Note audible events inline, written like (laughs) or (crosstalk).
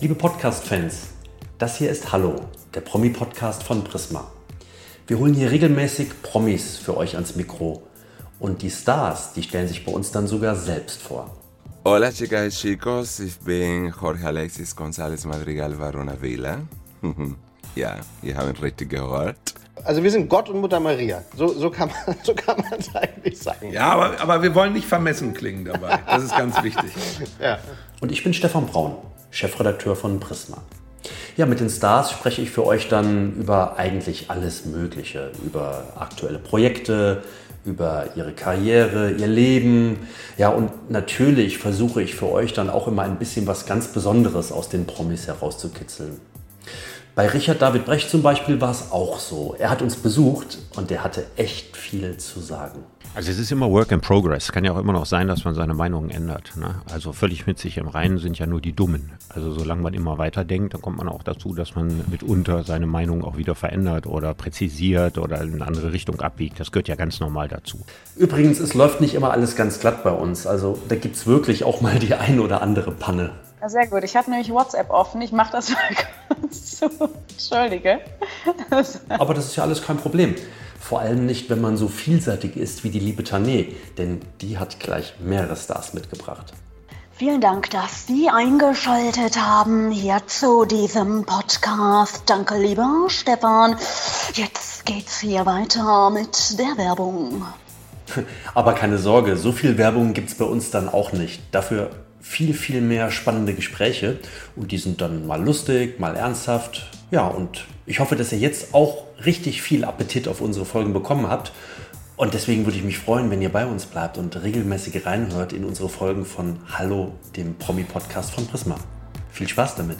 Liebe Podcast-Fans, das hier ist Hallo, der Promi-Podcast von Prisma. Wir holen hier regelmäßig Promis für euch ans Mikro. Und die Stars, die stellen sich bei uns dann sogar selbst vor. Hola chicas y chicos, ich bin Jorge Alexis González Madrigal Varona Vila. (laughs) ja, ihr habt richtig gehört. Also wir sind Gott und Mutter Maria. So, so kann man (laughs) so kann man es eigentlich sagen. Ja, aber, aber wir wollen nicht vermessen klingen dabei. Das ist ganz wichtig. Ja. Und ich bin Stefan Braun, Chefredakteur von Prisma. Ja, mit den Stars spreche ich für euch dann über eigentlich alles Mögliche, über aktuelle Projekte, über ihre Karriere, ihr Leben. Ja, und natürlich versuche ich für euch dann auch immer ein bisschen was ganz Besonderes aus den Promis herauszukitzeln. Bei Richard David Brecht zum Beispiel war es auch so. Er hat uns besucht und der hatte echt viel zu sagen. Also es ist immer Work in Progress. Kann ja auch immer noch sein, dass man seine Meinungen ändert. Ne? Also völlig mit sich im Reinen sind ja nur die Dummen. Also solange man immer weiter denkt, dann kommt man auch dazu, dass man mitunter seine Meinung auch wieder verändert oder präzisiert oder in eine andere Richtung abbiegt. Das gehört ja ganz normal dazu. Übrigens, es läuft nicht immer alles ganz glatt bei uns. Also da gibt es wirklich auch mal die ein oder andere Panne. Ja, sehr gut. Ich hatte nämlich WhatsApp offen. Ich mache das mal. Entschuldige. Aber das ist ja alles kein Problem. Vor allem nicht, wenn man so vielseitig ist wie die liebe Tané, denn die hat gleich mehrere Stars mitgebracht. Vielen Dank, dass Sie eingeschaltet haben hier zu diesem Podcast. Danke, lieber Stefan. Jetzt geht's hier weiter mit der Werbung. Aber keine Sorge, so viel Werbung gibt es bei uns dann auch nicht. Dafür viel, viel mehr spannende Gespräche und die sind dann mal lustig, mal ernsthaft. Ja, und ich hoffe, dass ihr jetzt auch richtig viel Appetit auf unsere Folgen bekommen habt. Und deswegen würde ich mich freuen, wenn ihr bei uns bleibt und regelmäßig reinhört in unsere Folgen von Hallo, dem Promi-Podcast von Prisma. Viel Spaß damit!